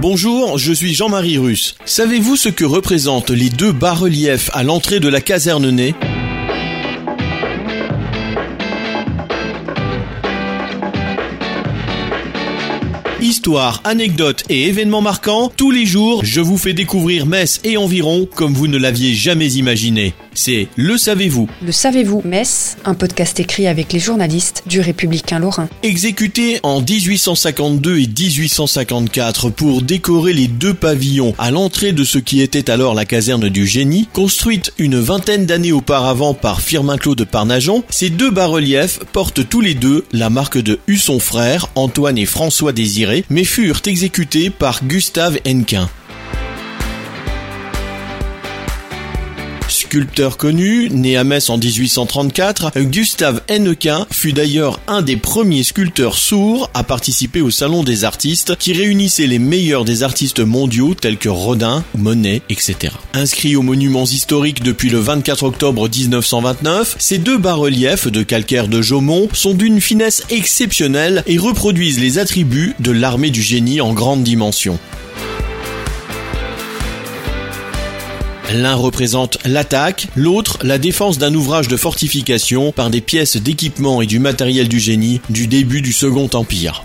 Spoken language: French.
Bonjour, je suis Jean-Marie Russe. Savez-vous ce que représentent les deux bas-reliefs à l'entrée de la caserne Ney Histoire, anecdotes et événements marquants, tous les jours, je vous fais découvrir Metz et environ comme vous ne l'aviez jamais imaginé. C'est Le Savez-vous Le Savez-vous Metz, un podcast écrit avec les journalistes du Républicain Lorrain. Exécuté en 1852 et 1854 pour décorer les deux pavillons à l'entrée de ce qui était alors la caserne du génie, construite une vingtaine d'années auparavant par Firmin Claude Parnajon, ces deux bas-reliefs portent tous les deux la marque de Husson frère, Antoine et François Désiré, mais furent exécutés par Gustave Hennequin. Sculpteur connu, né à Metz en 1834, Gustave Hennequin fut d'ailleurs un des premiers sculpteurs sourds à participer au Salon des artistes qui réunissait les meilleurs des artistes mondiaux tels que Rodin, Monet, etc. Inscrits aux monuments historiques depuis le 24 octobre 1929, ces deux bas-reliefs de calcaire de Jaumont sont d'une finesse exceptionnelle et reproduisent les attributs de l'armée du génie en grande dimension. L'un représente l'attaque, l'autre la défense d'un ouvrage de fortification par des pièces d'équipement et du matériel du génie du début du Second Empire.